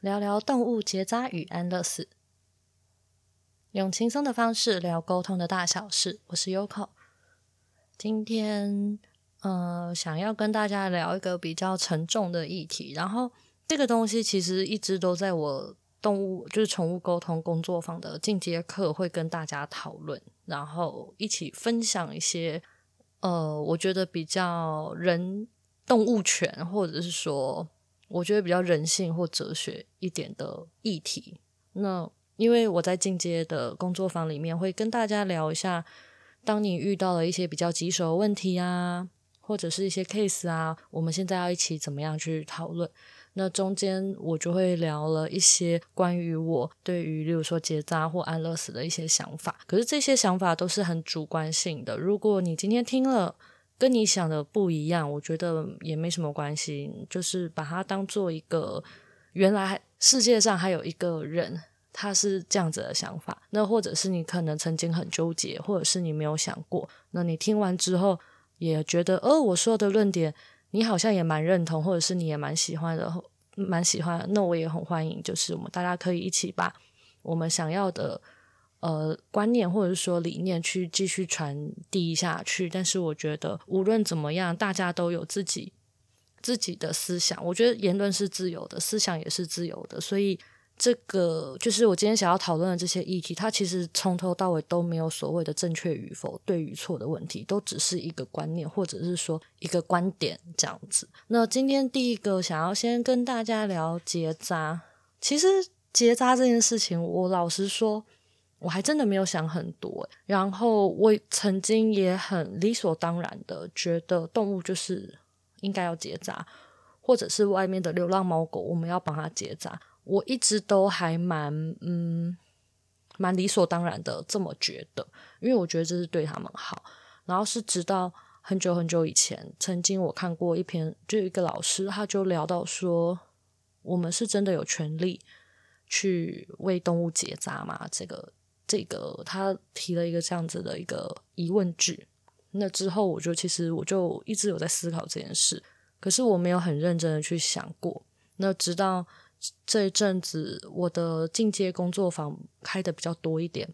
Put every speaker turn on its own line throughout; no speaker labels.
聊聊动物结扎与安乐死，用轻松的方式聊沟通的大小事。我是 Yoko，今天呃想要跟大家聊一个比较沉重的议题，然后这个东西其实一直都在我动物就是宠物沟通工作坊的进阶课会跟大家讨论，然后一起分享一些呃我觉得比较人。动物权，或者是说，我觉得比较人性或哲学一点的议题。那因为我在进阶的工作坊里面会跟大家聊一下，当你遇到了一些比较棘手的问题啊，或者是一些 case 啊，我们现在要一起怎么样去讨论。那中间我就会聊了一些关于我对于，例如说结扎或安乐死的一些想法。可是这些想法都是很主观性的。如果你今天听了，跟你想的不一样，我觉得也没什么关系，就是把它当做一个原来世界上还有一个人，他是这样子的想法。那或者是你可能曾经很纠结，或者是你没有想过，那你听完之后也觉得，哦，我说的论点你好像也蛮认同，或者是你也蛮喜欢的，蛮喜欢，那我也很欢迎，就是我们大家可以一起把我们想要的。呃，观念或者是说理念去继续传递下去，但是我觉得无论怎么样，大家都有自己自己的思想。我觉得言论是自由的，思想也是自由的，所以这个就是我今天想要讨论的这些议题，它其实从头到尾都没有所谓的正确与否、对与错的问题，都只是一个观念或者是说一个观点这样子。那今天第一个想要先跟大家聊结扎，其实结扎这件事情，我老实说。我还真的没有想很多，然后我曾经也很理所当然的觉得动物就是应该要结扎，或者是外面的流浪猫狗，我们要帮它结扎。我一直都还蛮嗯蛮理所当然的这么觉得，因为我觉得这是对他们好。然后是直到很久很久以前，曾经我看过一篇，就有一个老师他就聊到说，我们是真的有权利去为动物结扎吗？这个。这个他提了一个这样子的一个疑问句，那之后我就其实我就一直有在思考这件事，可是我没有很认真的去想过。那直到这一阵子，我的进阶工作坊开的比较多一点，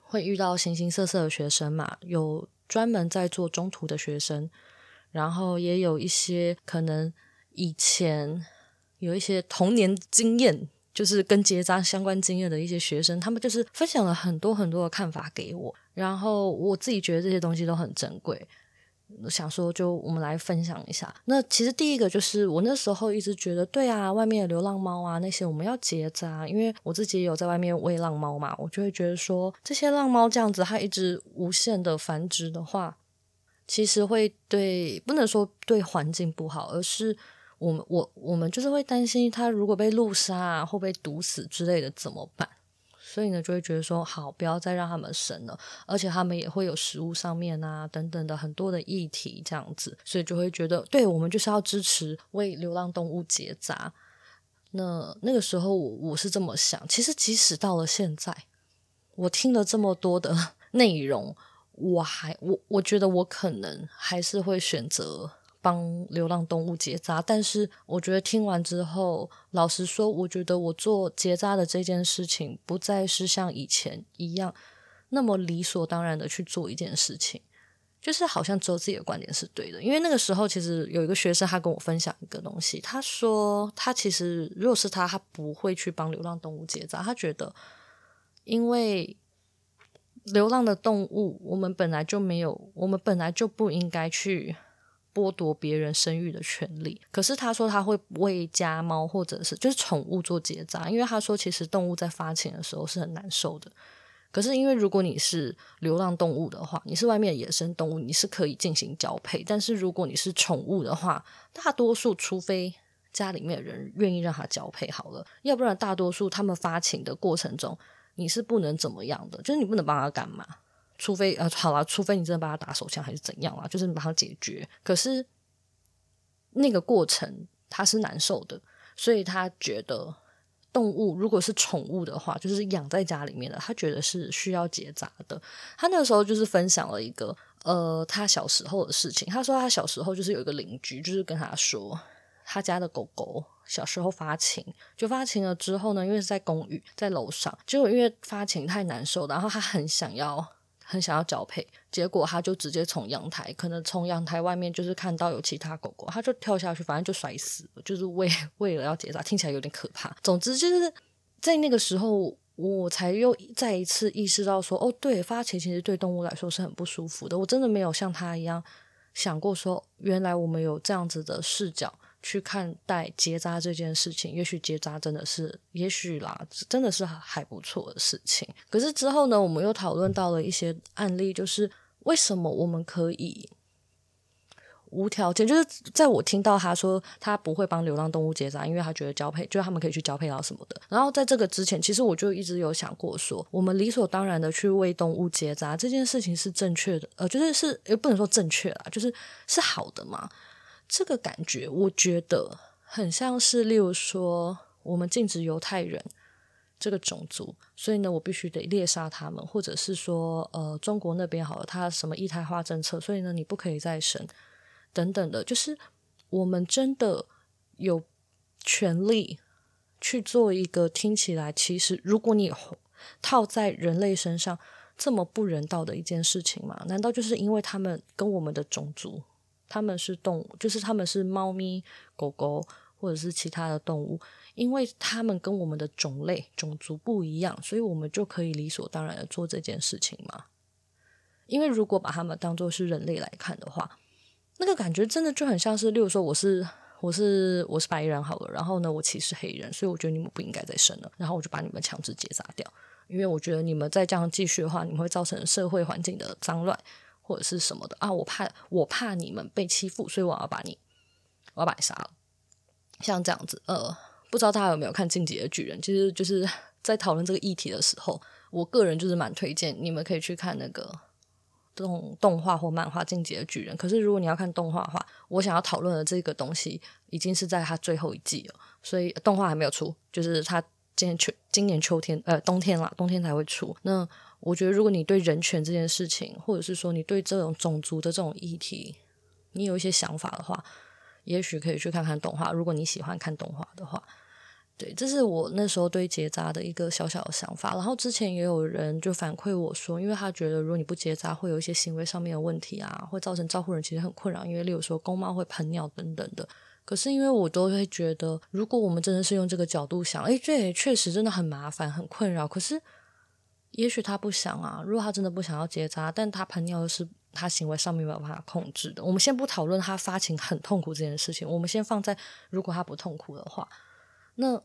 会遇到形形色色的学生嘛，有专门在做中途的学生，然后也有一些可能以前有一些童年经验。就是跟结扎相关经验的一些学生，他们就是分享了很多很多的看法给我，然后我自己觉得这些东西都很珍贵，想说就我们来分享一下。那其实第一个就是我那时候一直觉得，对啊，外面的流浪猫啊那些我们要结扎，因为我自己也有在外面喂浪猫嘛，我就会觉得说这些浪猫这样子它一直无限的繁殖的话，其实会对，不能说对环境不好，而是。我们我我们就是会担心他如果被路杀啊，会被毒死之类的怎么办？所以呢，就会觉得说好，不要再让他们生了，而且他们也会有食物上面啊等等的很多的议题这样子，所以就会觉得，对，我们就是要支持为流浪动物结扎。那那个时候我我是这么想，其实即使到了现在，我听了这么多的 内容，我还我我觉得我可能还是会选择。帮流浪动物结扎，但是我觉得听完之后，老实说，我觉得我做结扎的这件事情不再是像以前一样那么理所当然的去做一件事情，就是好像只有自己的观点是对的。因为那个时候，其实有一个学生他跟我分享一个东西，他说他其实如果是他，他不会去帮流浪动物结扎，他觉得因为流浪的动物，我们本来就没有，我们本来就不应该去。剥夺别人生育的权利，可是他说他会为家猫或者是就是宠物做结扎，因为他说其实动物在发情的时候是很难受的。可是因为如果你是流浪动物的话，你是外面的野生动物，你是可以进行交配。但是如果你是宠物的话，大多数除非家里面的人愿意让它交配好了，要不然大多数他们发情的过程中，你是不能怎么样的，就是你不能帮他干嘛。除非呃，好了，除非你真的把他打手枪还是怎样啦，就是你把他解决。可是那个过程他是难受的，所以他觉得动物如果是宠物的话，就是养在家里面的，他觉得是需要结扎的。他那个时候就是分享了一个呃，他小时候的事情。他说他小时候就是有一个邻居，就是跟他说他家的狗狗小时候发情，就发情了之后呢，因为是在公寓，在楼上，结果因为发情太难受，然后他很想要，很想要交配，结果他就直接从阳台，可能从阳台外面就是看到有其他狗狗，他就跳下去，反正就摔死了，就是为 为了要结扎，听起来有点可怕。总之就是在那个时候，我才又再一次意识到说，哦，对，发情其实对动物来说是很不舒服的。我真的没有像他一样想过说，原来我们有这样子的视角。去看待结扎这件事情，也许结扎真的是，也许啦，真的是还不错的事情。可是之后呢，我们又讨论到了一些案例，就是为什么我们可以无条件，就是在我听到他说他不会帮流浪动物结扎，因为他觉得交配，就是他们可以去交配到什么的。然后在这个之前，其实我就一直有想过说，我们理所当然的去为动物结扎这件事情是正确的，呃，就是是也不能说正确啦，就是是好的嘛。这个感觉，我觉得很像是，例如说，我们禁止犹太人这个种族，所以呢，我必须得猎杀他们，或者是说，呃，中国那边好了，他什么一胎化政策，所以呢，你不可以再生，等等的，就是我们真的有权利去做一个听起来，其实如果你套在人类身上这么不人道的一件事情吗？难道就是因为他们跟我们的种族？他们是动物，就是他们是猫咪、狗狗或者是其他的动物，因为他们跟我们的种类、种族不一样，所以我们就可以理所当然的做这件事情嘛？因为如果把他们当作是人类来看的话，那个感觉真的就很像是，例如说我是我是我是白人好了，然后呢我歧视黑人，所以我觉得你们不应该再生了，然后我就把你们强制结扎掉，因为我觉得你们再这样继续的话，你们会造成社会环境的脏乱。或者是什么的啊？我怕我怕你们被欺负，所以我要把你，我要把你杀了。像这样子，呃，不知道大家有没有看《进击的巨人》？其实就是在讨论这个议题的时候，我个人就是蛮推荐你们可以去看那个动动画或漫画《进击的巨人》。可是如果你要看动画的话，我想要讨论的这个东西已经是在它最后一季了，所以动画还没有出，就是它今年秋今年秋天呃冬天啦，冬天才会出。那我觉得，如果你对人权这件事情，或者是说你对这种种族的这种议题，你有一些想法的话，也许可以去看看动画。如果你喜欢看动画的话，对，这是我那时候对结扎的一个小小的想法。然后之前也有人就反馈我说，因为他觉得如果你不结扎，会有一些行为上面的问题啊，会造成照顾人其实很困扰，因为例如说公猫会喷尿等等的。可是因为我都会觉得，如果我们真的是用这个角度想，诶，对，确实真的很麻烦，很困扰。可是。也许他不想啊，如果他真的不想要结扎，但他喷尿是他行为上面没有办法控制的。我们先不讨论他发情很痛苦这件事情，我们先放在如果他不痛苦的话，那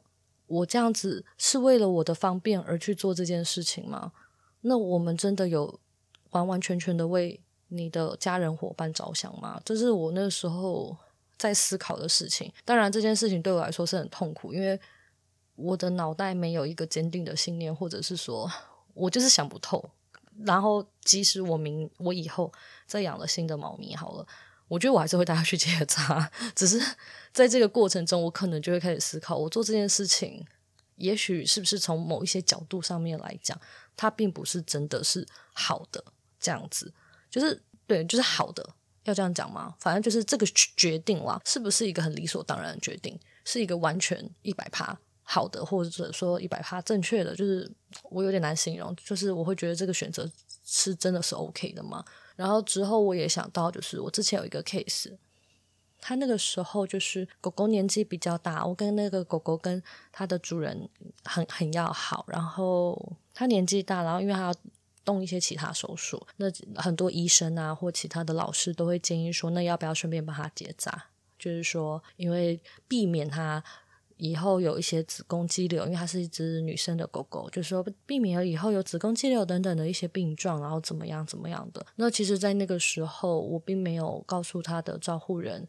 我这样子是为了我的方便而去做这件事情吗？那我们真的有完完全全的为你的家人伙伴着想吗？这是我那时候在思考的事情。当然，这件事情对我来说是很痛苦，因为我的脑袋没有一个坚定的信念，或者是说。我就是想不透，然后即使我明我以后再养了新的猫咪好了，我觉得我还是会带它去结扎。只是在这个过程中，我可能就会开始思考，我做这件事情，也许是不是从某一些角度上面来讲，它并不是真的是好的。这样子，就是对，就是好的，要这样讲吗？反正就是这个决定啦，是不是一个很理所当然的决定？是一个完全一百趴。好的，或者说一百趴正确的，就是我有点难形容，就是我会觉得这个选择是真的是 OK 的嘛。然后之后我也想到，就是我之前有一个 case，他那个时候就是狗狗年纪比较大，我跟那个狗狗跟它的主人很很要好，然后他年纪大，然后因为他要动一些其他手术，那很多医生啊或其他的老师都会建议说，那要不要顺便帮他结扎？就是说，因为避免他。以后有一些子宫肌瘤，因为它是一只女生的狗狗，就说避免了以后有子宫肌瘤等等的一些病状，然后怎么样怎么样的。那其实，在那个时候，我并没有告诉他的照护人，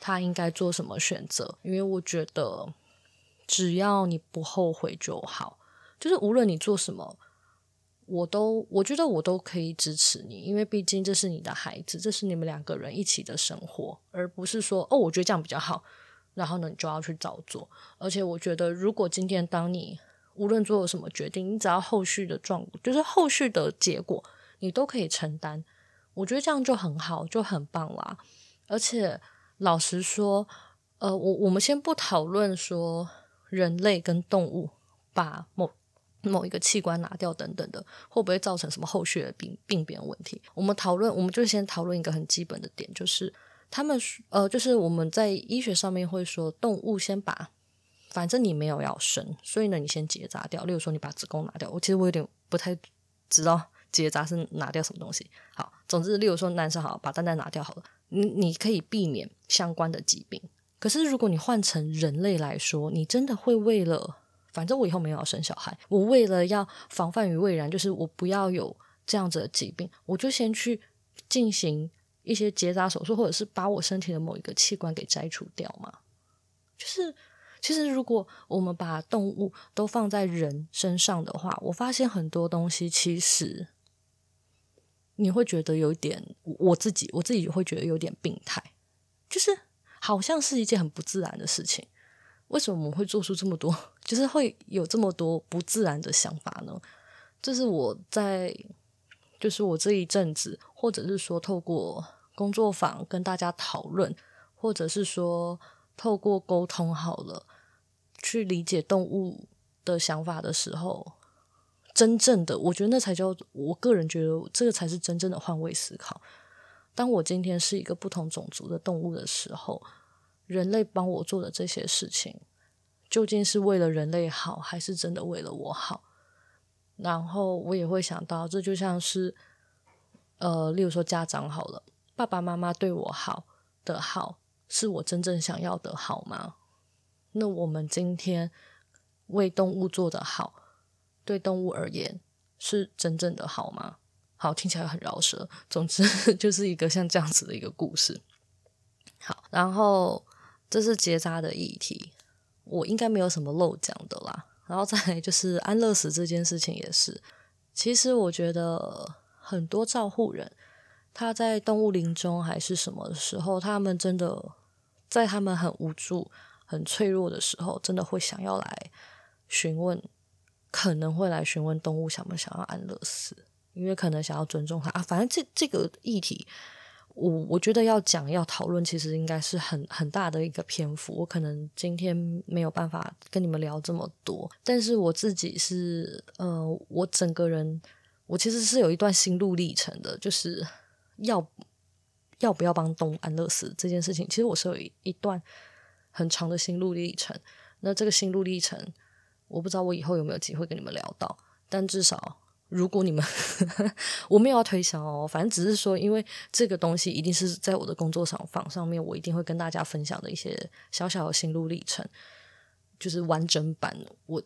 他应该做什么选择，因为我觉得只要你不后悔就好，就是无论你做什么，我都我觉得我都可以支持你，因为毕竟这是你的孩子，这是你们两个人一起的生活，而不是说哦，我觉得这样比较好。然后呢，你就要去照做。而且我觉得，如果今天当你无论做了什么决定，你只要后续的状，就是后续的结果，你都可以承担。我觉得这样就很好，就很棒啦。而且老实说，呃，我我们先不讨论说人类跟动物把某某一个器官拿掉等等的，会不会造成什么后续的病病变问题？我们讨论，我们就先讨论一个很基本的点，就是他们呃，就是我们在医学上面会说，动物先把，反正你没有要生，所以呢，你先结扎掉。例如说，你把子宫拿掉，我其实我有点不太知道结扎是拿掉什么东西。好，总之，例如说男生好，把蛋蛋拿掉好了，你你可以避免相关的疾病。可是如果你换成人类来说，你真的会为了，反正我以后没有要生小孩，我为了要防范于未然，就是我不要有这样子的疾病，我就先去进行一些结扎手术，或者是把我身体的某一个器官给摘除掉嘛？就是其实如果我们把动物都放在人身上的话，我发现很多东西其实你会觉得有点，我自己我自己会觉得有点病态，就是。好像是一件很不自然的事情，为什么我们会做出这么多，就是会有这么多不自然的想法呢？这是我在，就是我这一阵子，或者是说透过工作坊跟大家讨论，或者是说透过沟通好了，去理解动物的想法的时候，真正的，我觉得那才叫，我个人觉得这个才是真正的换位思考。当我今天是一个不同种族的动物的时候，人类帮我做的这些事情，究竟是为了人类好，还是真的为了我好？然后我也会想到，这就像是，呃，例如说家长好了，爸爸妈妈对我好的好，是我真正想要的好吗？那我们今天为动物做的好，对动物而言，是真正的好吗？好，听起来很饶舌。总之，就是一个像这样子的一个故事。好，然后这是结扎的议题，我应该没有什么漏讲的啦。然后再来就是安乐死这件事情也是。其实我觉得很多照护人，他在动物林中还是什么的时候，他们真的在他们很无助、很脆弱的时候，真的会想要来询问，可能会来询问动物想不想要安乐死。因为可能想要尊重他啊，反正这这个议题，我我觉得要讲要讨论，其实应该是很很大的一个篇幅。我可能今天没有办法跟你们聊这么多，但是我自己是呃，我整个人我其实是有一段心路历程的，就是要要不要帮动物安乐死这件事情，其实我是有一一段很长的心路历程。那这个心路历程，我不知道我以后有没有机会跟你们聊到，但至少。如果你们 我没有要推销哦，反正只是说，因为这个东西一定是在我的工作上坊上面，我一定会跟大家分享的一些小小的心路历程，就是完整版。我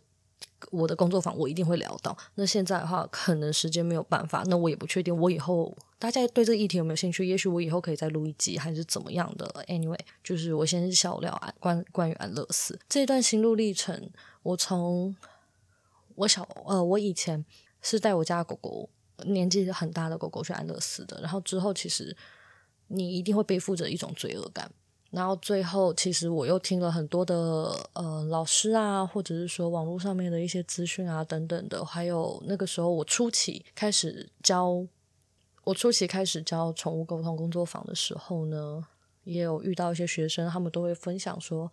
我的工作坊我一定会聊到。那现在的话，可能时间没有办法，那我也不确定。我以后大家对这个议题有没有兴趣？也许我以后可以再录一集，还是怎么样的？Anyway，就是我先小聊安关关于安乐死这一段心路历程。我从我小呃，我以前。是带我家狗狗，年纪很大的狗狗去安乐死的。然后之后，其实你一定会背负着一种罪恶感。然后最后，其实我又听了很多的呃老师啊，或者是说网络上面的一些资讯啊等等的。还有那个时候，我初期开始教，我初期开始教宠物沟通工作坊的时候呢，也有遇到一些学生，他们都会分享说，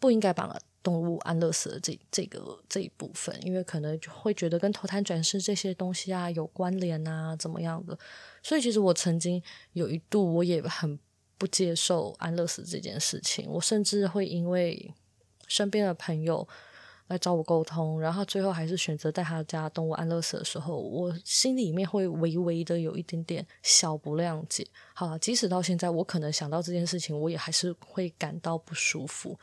不应该把动物安乐死的这这个这一部分，因为可能就会觉得跟投胎转世这些东西啊有关联啊，怎么样的？所以其实我曾经有一度我也很不接受安乐死这件事情，我甚至会因为身边的朋友来找我沟通，然后最后还是选择带他家动物安乐死的时候，我心里面会微微的有一点点小不谅解。好了，即使到现在，我可能想到这件事情，我也还是会感到不舒服。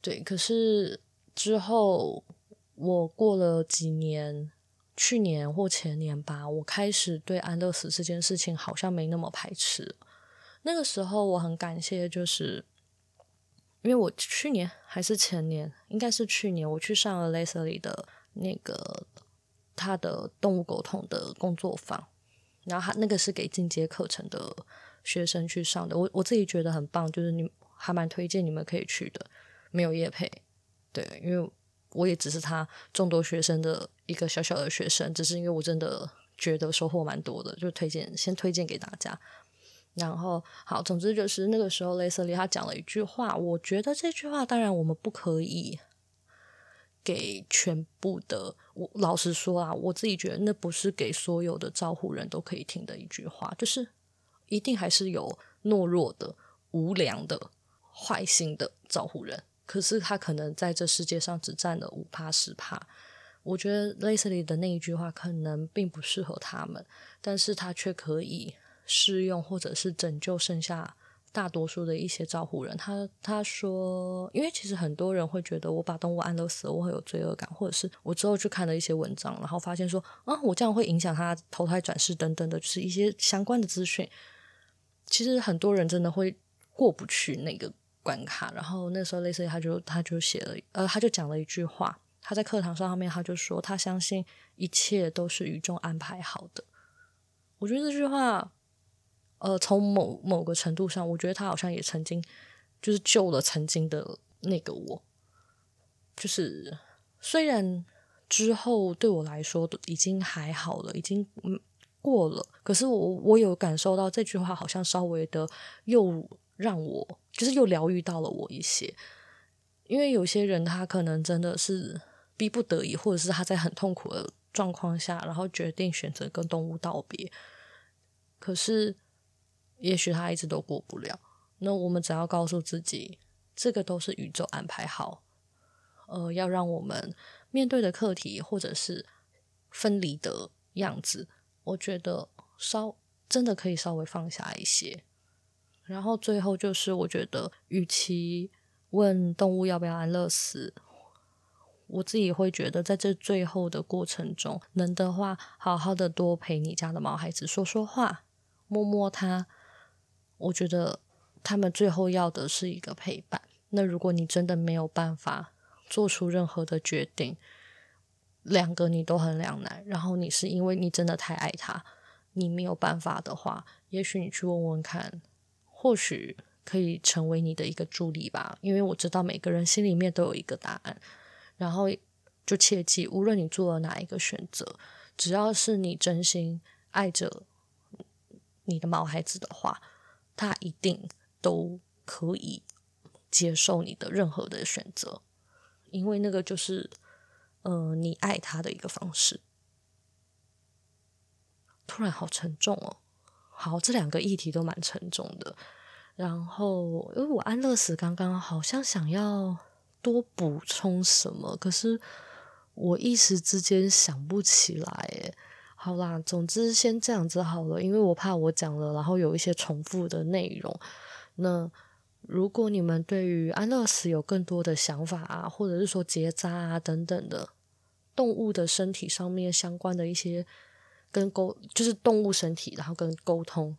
对，可是之后我过了几年，去年或前年吧，我开始对安乐死这件事情好像没那么排斥。那个时候我很感谢，就是因为我去年还是前年，应该是去年，我去上了 Leslie 的那个他的动物沟通的工作坊，然后他那个是给进阶课程的学生去上的，我我自己觉得很棒，就是你还蛮推荐你们可以去的。没有业配，对，因为我也只是他众多学生的一个小小的学生，只是因为我真的觉得收获蛮多的，就推荐先推荐给大家。然后好，总之就是那个时候，雷瑟莉他讲了一句话，我觉得这句话当然我们不可以给全部的。我老实说啊，我自己觉得那不是给所有的照护人都可以听的一句话，就是一定还是有懦弱的、无良的、坏心的照护人。可是他可能在这世界上只占了五趴十趴。我觉得雷瑟莉的那一句话可能并不适合他们，但是他却可以。试用或者是拯救剩下大多数的一些照护人，他他说，因为其实很多人会觉得我把动物安乐死了，我会有罪恶感，或者是我之后去看了一些文章，然后发现说啊，我这样会影响他投胎转世等等的，就是一些相关的资讯。其实很多人真的会过不去那个关卡。然后那时候，类似于他就他就写了，呃，他就讲了一句话，他在课堂上面他就说，他相信一切都是宇宙安排好的。我觉得这句话。呃，从某某个程度上，我觉得他好像也曾经就是救了曾经的那个我。就是虽然之后对我来说已经还好了，已经嗯过了，可是我我有感受到这句话好像稍微的又让我就是又疗愈到了我一些。因为有些人他可能真的是逼不得已，或者是他在很痛苦的状况下，然后决定选择跟动物道别，可是。也许他一直都过不了，那我们只要告诉自己，这个都是宇宙安排好，呃，要让我们面对的课题或者是分离的样子，我觉得稍真的可以稍微放下一些。然后最后就是，我觉得与其问动物要不要安乐死，我自己会觉得在这最后的过程中，能的话，好好的多陪你家的毛孩子说说话，摸摸它。我觉得他们最后要的是一个陪伴。那如果你真的没有办法做出任何的决定，两个你都很两难，然后你是因为你真的太爱他，你没有办法的话，也许你去问问看，或许可以成为你的一个助力吧。因为我知道每个人心里面都有一个答案。然后就切记，无论你做了哪一个选择，只要是你真心爱着你的毛孩子的话。他一定都可以接受你的任何的选择，因为那个就是，呃，你爱他的一个方式。突然好沉重哦，好，这两个议题都蛮沉重的。然后，因为我安乐死刚刚好像想要多补充什么，可是我一时之间想不起来，诶。好啦，总之先这样子好了，因为我怕我讲了，然后有一些重复的内容。那如果你们对于安乐死有更多的想法啊，或者是说结扎啊等等的动物的身体上面相关的一些跟沟，就是动物身体，然后跟沟通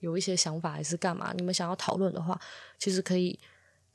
有一些想法还是干嘛，你们想要讨论的话，其实可以。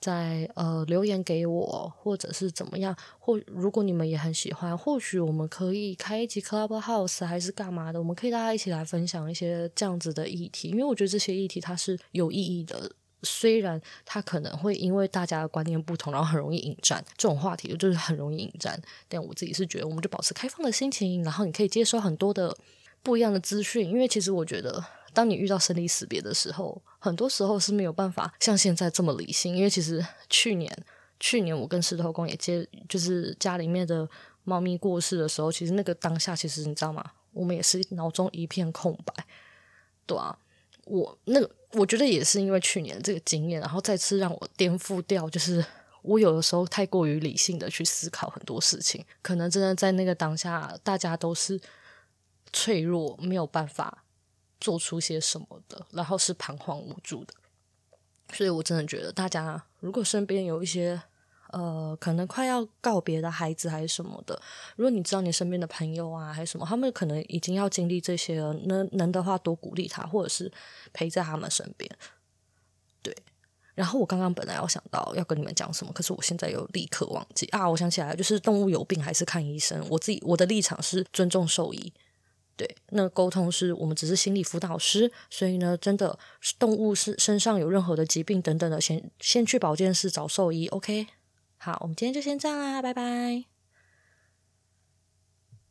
在呃留言给我，或者是怎么样，或如果你们也很喜欢，或许我们可以开一集 Clubhouse 还是干嘛的，我们可以大家一起来分享一些这样子的议题，因为我觉得这些议题它是有意义的，虽然它可能会因为大家的观念不同，然后很容易引战，这种话题就是很容易引战，但我自己是觉得，我们就保持开放的心情，然后你可以接收很多的不一样的资讯，因为其实我觉得。当你遇到生离死别的时候，很多时候是没有办法像现在这么理性。因为其实去年，去年我跟石头公也接，就是家里面的猫咪过世的时候，其实那个当下，其实你知道吗？我们也是脑中一片空白。对啊，我那我觉得也是因为去年这个经验，然后再次让我颠覆掉，就是我有的时候太过于理性的去思考很多事情，可能真的在那个当下，大家都是脆弱，没有办法。做出些什么的，然后是彷徨无助的，所以我真的觉得大家如果身边有一些呃可能快要告别的孩子还是什么的，如果你知道你身边的朋友啊还是什么，他们可能已经要经历这些了，能能的话多鼓励他，或者是陪在他们身边。对，然后我刚刚本来要想到要跟你们讲什么，可是我现在又立刻忘记啊！我想起来，就是动物有病还是看医生。我自己我的立场是尊重兽医。对，那沟通是我们只是心理辅导师，所以呢，真的动物是身上有任何的疾病等等的，先先去保健室找兽医。OK，好，我们今天就先这样啦，拜拜。